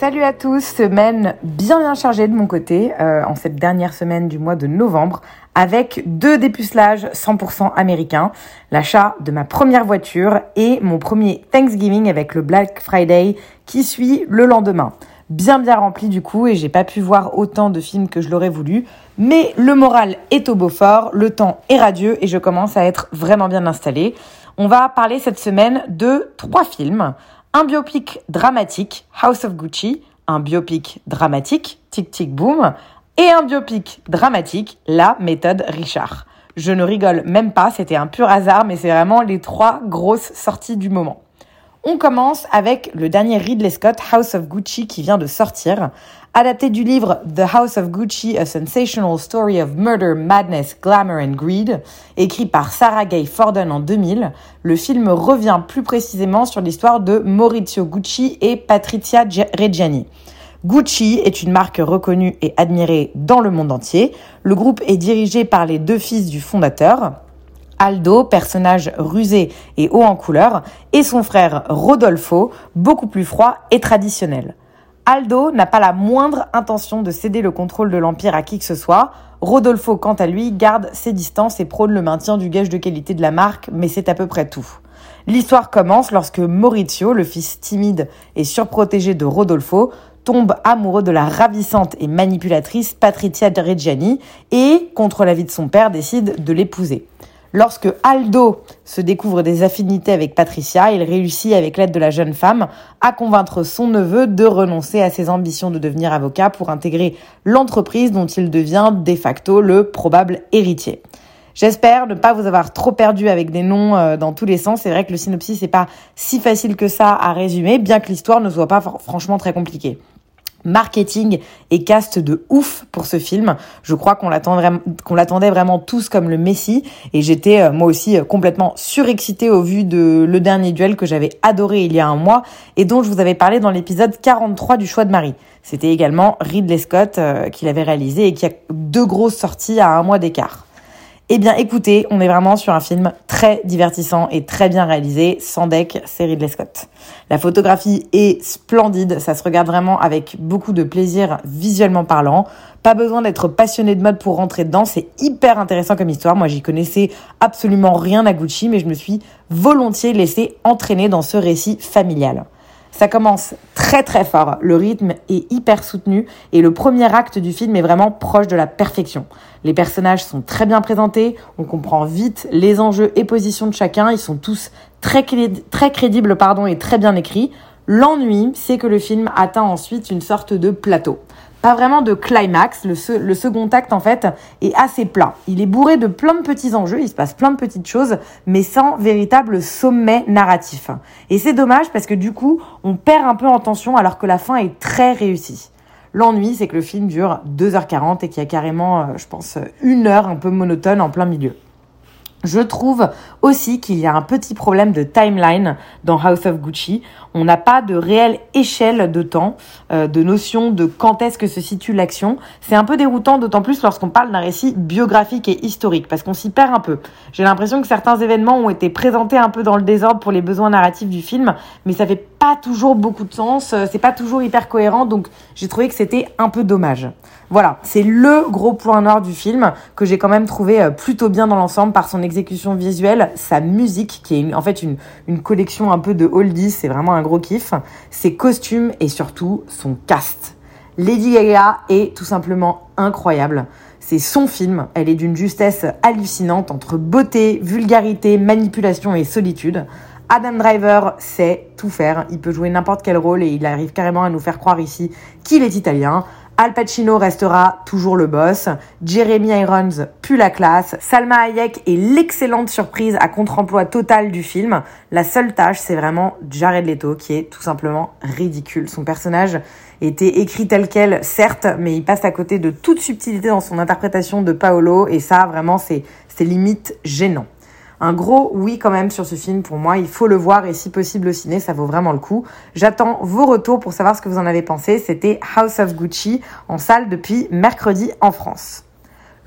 Salut à tous, semaine bien bien chargée de mon côté euh, en cette dernière semaine du mois de novembre avec deux dépucelages 100% américains, l'achat de ma première voiture et mon premier Thanksgiving avec le Black Friday qui suit le lendemain. Bien bien rempli du coup et j'ai pas pu voir autant de films que je l'aurais voulu, mais le moral est au beau fort, le temps est radieux et je commence à être vraiment bien installée. On va parler cette semaine de trois films un biopic dramatique, House of Gucci, un biopic dramatique, Tic Tic Boom, et un biopic dramatique, La méthode Richard. Je ne rigole même pas, c'était un pur hasard, mais c'est vraiment les trois grosses sorties du moment. On commence avec le dernier Ridley Scott, House of Gucci, qui vient de sortir. Adapté du livre The House of Gucci, A Sensational Story of Murder, Madness, Glamour and Greed, écrit par Sarah Gay Forden en 2000, le film revient plus précisément sur l'histoire de Maurizio Gucci et Patrizia Reggiani. Gucci est une marque reconnue et admirée dans le monde entier. Le groupe est dirigé par les deux fils du fondateur, Aldo, personnage rusé et haut en couleur, et son frère Rodolfo, beaucoup plus froid et traditionnel. Aldo n'a pas la moindre intention de céder le contrôle de l'Empire à qui que ce soit. Rodolfo, quant à lui, garde ses distances et prône le maintien du gage de qualité de la marque, mais c'est à peu près tout. L'histoire commence lorsque Maurizio, le fils timide et surprotégé de Rodolfo, tombe amoureux de la ravissante et manipulatrice Patrizia Reggiani et, contre l'avis de son père, décide de l'épouser. Lorsque Aldo se découvre des affinités avec Patricia, il réussit avec l'aide de la jeune femme à convaincre son neveu de renoncer à ses ambitions de devenir avocat pour intégrer l'entreprise dont il devient de facto le probable héritier. J'espère ne pas vous avoir trop perdu avec des noms euh, dans tous les sens. C'est vrai que le synopsis n'est pas si facile que ça à résumer, bien que l'histoire ne soit pas franchement très compliquée marketing et cast de ouf pour ce film. Je crois qu'on l'attendait vraiment tous comme le Messi et j'étais euh, moi aussi euh, complètement surexcitée au vu de Le Dernier Duel que j'avais adoré il y a un mois et dont je vous avais parlé dans l'épisode 43 du Choix de Marie. C'était également Ridley Scott euh, qui l'avait réalisé et qui a deux grosses sorties à un mois d'écart. Eh bien, écoutez, on est vraiment sur un film très divertissant et très bien réalisé. Sans deck, c'est Ridley Scott. La photographie est splendide. Ça se regarde vraiment avec beaucoup de plaisir visuellement parlant. Pas besoin d'être passionné de mode pour rentrer dedans. C'est hyper intéressant comme histoire. Moi, j'y connaissais absolument rien à Gucci, mais je me suis volontiers laissé entraîner dans ce récit familial. Ça commence très très fort, le rythme est hyper soutenu et le premier acte du film est vraiment proche de la perfection. Les personnages sont très bien présentés, on comprend vite les enjeux et positions de chacun, ils sont tous très, crédibles pardon, et très bien écrits. L'ennui, c'est que le film atteint ensuite une sorte de plateau pas vraiment de climax. Le, second acte, en fait, est assez plat. Il est bourré de plein de petits enjeux, il se passe plein de petites choses, mais sans véritable sommet narratif. Et c'est dommage parce que du coup, on perd un peu en tension alors que la fin est très réussie. L'ennui, c'est que le film dure 2h40 et qu'il y a carrément, euh, je pense, une heure un peu monotone en plein milieu. Je trouve aussi qu'il y a un petit problème de timeline dans House of Gucci. On n'a pas de réelle échelle de temps, euh, de notion de quand est-ce que se situe l'action. C'est un peu déroutant, d'autant plus lorsqu'on parle d'un récit biographique et historique, parce qu'on s'y perd un peu. J'ai l'impression que certains événements ont été présentés un peu dans le désordre pour les besoins narratifs du film, mais ça fait pas toujours beaucoup de sens, euh, c'est pas toujours hyper cohérent, donc j'ai trouvé que c'était un peu dommage. Voilà, c'est le gros point noir du film que j'ai quand même trouvé euh, plutôt bien dans l'ensemble par son exécution visuelle, sa musique qui est en fait une, une collection un peu de oldies, c'est vraiment un gros kiff, ses costumes et surtout son cast. Lady Gaga est tout simplement incroyable. C'est son film, elle est d'une justesse hallucinante entre beauté, vulgarité, manipulation et solitude. Adam Driver sait tout faire, il peut jouer n'importe quel rôle et il arrive carrément à nous faire croire ici qu'il est italien. Al Pacino restera toujours le boss, Jeremy Irons pue la classe, Salma Hayek est l'excellente surprise à contre-emploi total du film. La seule tâche, c'est vraiment Jared Leto qui est tout simplement ridicule. Son personnage était écrit tel quel, certes, mais il passe à côté de toute subtilité dans son interprétation de Paolo et ça, vraiment, c'est limite gênant un gros oui quand même sur ce film pour moi. Il faut le voir et si possible au ciné, ça vaut vraiment le coup. J'attends vos retours pour savoir ce que vous en avez pensé. C'était House of Gucci en salle depuis mercredi en France.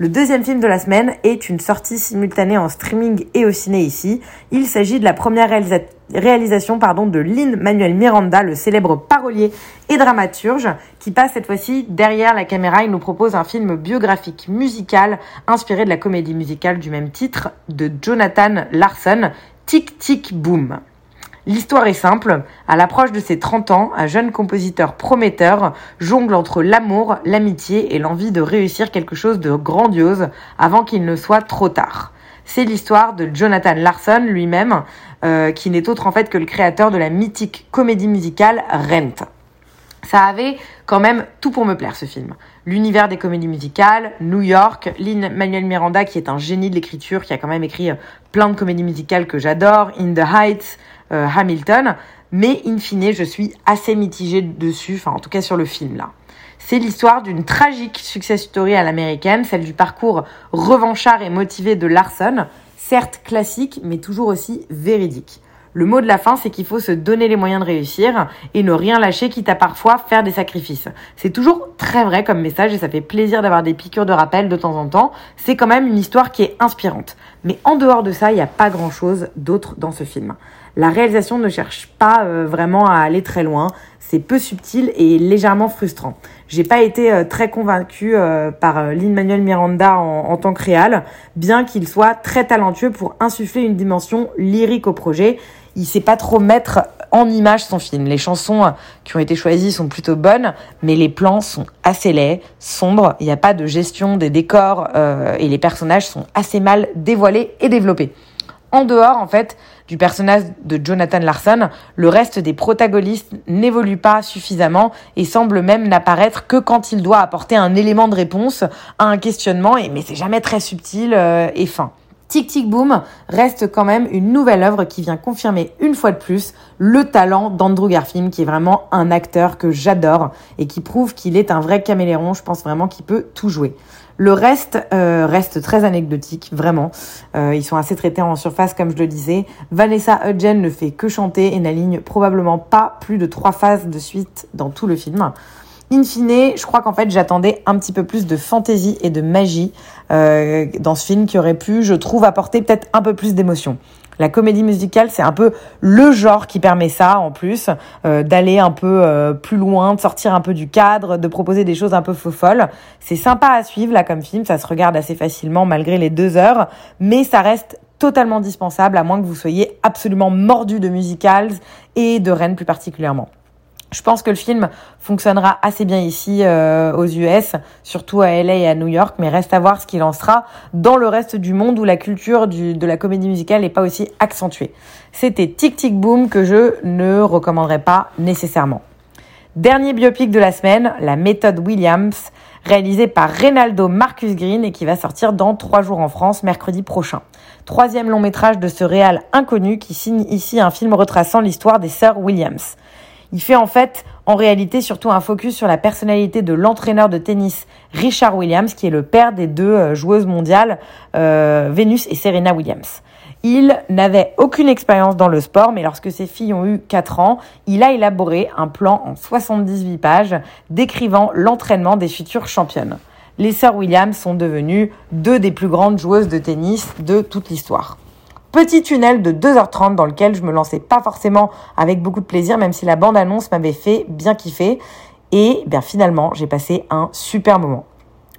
Le deuxième film de la semaine est une sortie simultanée en streaming et au ciné ici. Il s'agit de la première réalisation pardon, de Lynn Manuel Miranda, le célèbre parolier et dramaturge, qui passe cette fois-ci derrière la caméra. Il nous propose un film biographique musical inspiré de la comédie musicale du même titre de Jonathan Larson, Tic Tic Boom. L'histoire est simple. À l'approche de ses 30 ans, un jeune compositeur prometteur jongle entre l'amour, l'amitié et l'envie de réussir quelque chose de grandiose avant qu'il ne soit trop tard. C'est l'histoire de Jonathan Larson lui-même, euh, qui n'est autre en fait que le créateur de la mythique comédie musicale Rent. Ça avait quand même tout pour me plaire ce film. L'univers des comédies musicales, New York, Lynn Manuel Miranda qui est un génie de l'écriture, qui a quand même écrit plein de comédies musicales que j'adore, In the Heights, Hamilton, mais in fine, je suis assez mitigée dessus, enfin en tout cas sur le film là. C'est l'histoire d'une tragique success story à l'américaine, celle du parcours revanchard et motivé de Larson, certes classique, mais toujours aussi véridique. Le mot de la fin, c'est qu'il faut se donner les moyens de réussir et ne rien lâcher, quitte à parfois faire des sacrifices. C'est toujours très vrai comme message et ça fait plaisir d'avoir des piqûres de rappel de temps en temps. C'est quand même une histoire qui est inspirante. Mais en dehors de ça, il n'y a pas grand chose d'autre dans ce film. La réalisation ne cherche pas euh, vraiment à aller très loin. C'est peu subtil et légèrement frustrant. J'ai pas été euh, très convaincue euh, par Lin-Manuel Miranda en, tant que réal, bien qu'il soit très talentueux pour insuffler une dimension lyrique au projet. Il sait pas trop mettre en image son film. Les chansons qui ont été choisies sont plutôt bonnes, mais les plans sont assez laids, sombres. Il n'y a pas de gestion des décors et les personnages sont assez mal dévoilés et développés. En dehors, en fait, du personnage de Jonathan Larson, le reste des protagonistes n'évolue pas suffisamment et semble même n'apparaître que quand il doit apporter un élément de réponse à un questionnement, et, mais c'est jamais très subtil euh, et fin. Tic Tic Boom reste quand même une nouvelle œuvre qui vient confirmer une fois de plus le talent d'Andrew Garfield, qui est vraiment un acteur que j'adore et qui prouve qu'il est un vrai caméléon. Je pense vraiment qu'il peut tout jouer. Le reste euh, reste très anecdotique, vraiment. Euh, ils sont assez traités en surface, comme je le disais. Vanessa Hudgens ne fait que chanter et n'aligne probablement pas plus de trois phases de suite dans tout le film. In fine, je crois qu'en fait, j'attendais un petit peu plus de fantaisie et de magie euh, dans ce film qui aurait pu, je trouve, apporter peut-être un peu plus d'émotion. La comédie musicale, c'est un peu le genre qui permet ça, en plus, euh, d'aller un peu euh, plus loin, de sortir un peu du cadre, de proposer des choses un peu folles. C'est sympa à suivre, là, comme film, ça se regarde assez facilement malgré les deux heures, mais ça reste totalement dispensable, à moins que vous soyez absolument mordu de musicals et de Rennes plus particulièrement. Je pense que le film fonctionnera assez bien ici euh, aux US, surtout à LA et à New York, mais reste à voir ce qu'il en sera dans le reste du monde où la culture de la comédie musicale n'est pas aussi accentuée. C'était Tic Tic Boom que je ne recommanderais pas nécessairement. Dernier biopic de la semaine, La méthode Williams, réalisé par Reynaldo Marcus Green et qui va sortir dans trois jours en France, mercredi prochain. Troisième long métrage de ce réal inconnu qui signe ici un film retraçant l'histoire des sœurs Williams. Il fait en fait, en réalité, surtout un focus sur la personnalité de l'entraîneur de tennis Richard Williams, qui est le père des deux euh, joueuses mondiales, euh, Venus et Serena Williams. Il n'avait aucune expérience dans le sport, mais lorsque ses filles ont eu 4 ans, il a élaboré un plan en 78 pages décrivant l'entraînement des futures championnes. Les sœurs Williams sont devenues deux des plus grandes joueuses de tennis de toute l'histoire. Petit tunnel de 2h30 dans lequel je me lançais pas forcément avec beaucoup de plaisir, même si la bande-annonce m'avait fait bien kiffer. Et bien finalement, j'ai passé un super moment.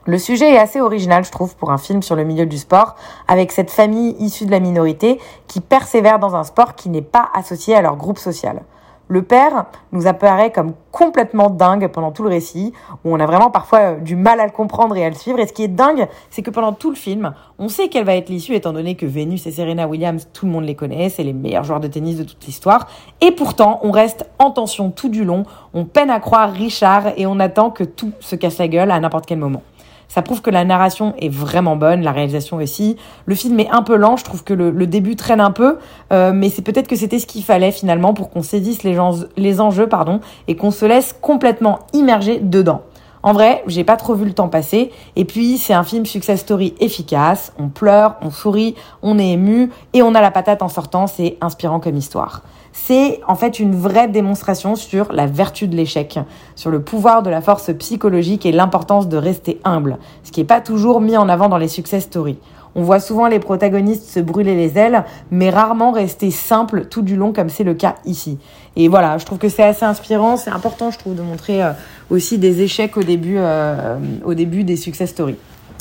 Le sujet est assez original, je trouve, pour un film sur le milieu du sport, avec cette famille issue de la minorité qui persévère dans un sport qui n'est pas associé à leur groupe social. Le père nous apparaît comme complètement dingue pendant tout le récit, où on a vraiment parfois euh, du mal à le comprendre et à le suivre. Et ce qui est dingue, c'est que pendant tout le film, on sait quelle va être l'issue, étant donné que Venus et Serena Williams, tout le monde les connaît, c'est les meilleurs joueurs de tennis de toute l'histoire. Et pourtant, on reste en tension tout du long, on peine à croire Richard et on attend que tout se casse la gueule à n'importe quel moment. Ça prouve que la narration est vraiment bonne, la réalisation aussi. Le film est un peu lent, je trouve que le, début traîne un peu, euh, mais c'est peut-être que c'était ce qu'il fallait finalement pour qu'on saisisse les, gens, les enjeux pardon, et qu'on se laisse complètement immerger dedans. En vrai, j'ai pas trop vu le temps passer. Et puis, c'est un film success story efficace. On pleure, on sourit, on est ému et on a la patate en sortant. C'est inspirant comme histoire. C'est en fait une vraie démonstration sur la vertu de l'échec, sur le pouvoir de la force psychologique et l'importance de rester humble, ce qui n'est pas toujours mis en avant dans les success stories. On voit souvent les protagonistes se brûler les ailes, mais rarement rester simple tout du long comme c'est le cas ici. Et voilà, je trouve que c'est assez inspirant. C'est important, je trouve, de montrer euh, aussi des échecs au début, euh, au début des success stories.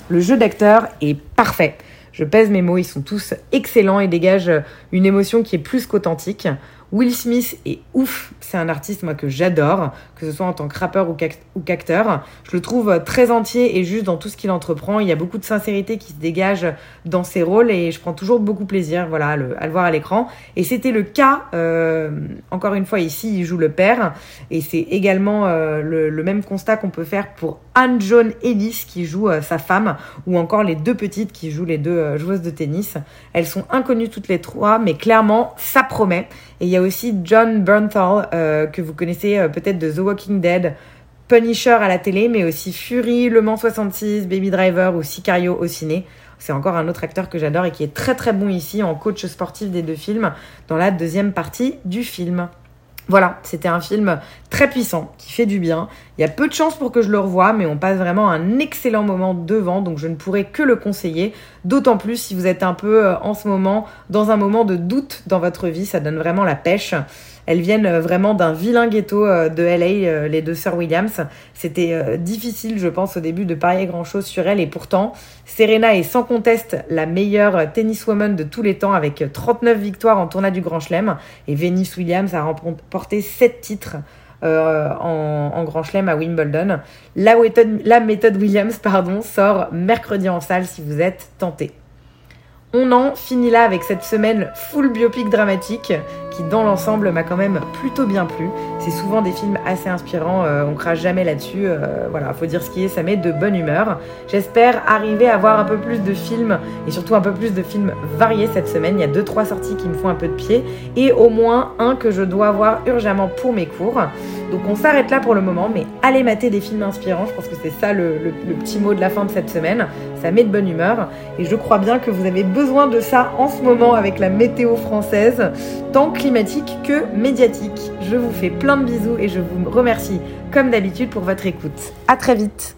Le jeu d'acteur est parfait. Je pèse mes mots, ils sont tous excellents et dégagent une émotion qui est plus qu'authentique. Will Smith est ouf, c'est un artiste moi que j'adore, que ce soit en tant que rappeur ou qu'acteur. Je le trouve très entier et juste dans tout ce qu'il entreprend. Il y a beaucoup de sincérité qui se dégage dans ses rôles et je prends toujours beaucoup plaisir voilà, à, le, voir à l'écran. Et c'était le cas, euh, encore une fois ici, il joue le père et c'est également euh, le, même constat qu'on peut faire pour Anne John Ellis qui joue euh, sa femme ou encore les deux petites qui jouent les deux joueuses de tennis. Elles sont inconnues toutes les trois mais clairement ça promet. Et il y a aussi John Bernthal, euh, que vous connaissez euh, peut-être de The Walking Dead, Punisher à la télé, mais aussi Fury, Le Mans 66, Baby Driver ou Sicario au ciné. C'est encore un autre acteur que j'adore et qui est très très bon ici en coach sportif des deux films dans la deuxième partie du film. Voilà, c'était un film très puissant, qui fait du bien. Il y a peu de chances pour que je le revoie, mais on passe vraiment un excellent moment devant, donc je ne pourrais que le conseiller. D'autant plus si vous êtes un peu euh, en ce moment dans un moment de doute dans votre vie, ça donne vraiment la pêche. Elles viennent euh, vraiment d'un vilain ghetto euh, de LA, euh, les deux sœurs Williams. C'était difficile, je pense, au début de parier grand-chose sur elles. Et pourtant, Serena est sans conteste la meilleure tenniswoman de tous les temps avec 39 victoires en tournoi du Grand Chelem. Et Venus Williams a remporté 7 titres. en, Grand Chelem à Wimbledon. La la méthode Williams pardon, sort mercredi en salle si vous êtes tenté. On en finit là avec cette semaine full biopic dramatique qui dans l'ensemble m'a quand même plutôt bien plu. C'est souvent des films assez inspirants, euh, on crache jamais là-dessus. Euh, voilà, faut dire ce qui est, ça met de bonne humeur. J'espère arriver à voir un peu plus de films et surtout un peu plus de films variés cette semaine. Il y a deux trois sorties qui me font un peu de pied et au moins un que je dois voir urgemment pour mes cours. Donc on s'arrête là pour le moment, mais allez mater des films inspirants. Je pense que c'est ça le, petit mot de la fin de cette semaine. Ça met de bonne humeur. Et je crois bien que vous avez besoin de ça en ce moment avec la météo française, tant climatique que médiatique. Je vous fais plein de bisous et je vous remercie comme d'habitude pour votre écoute. À très vite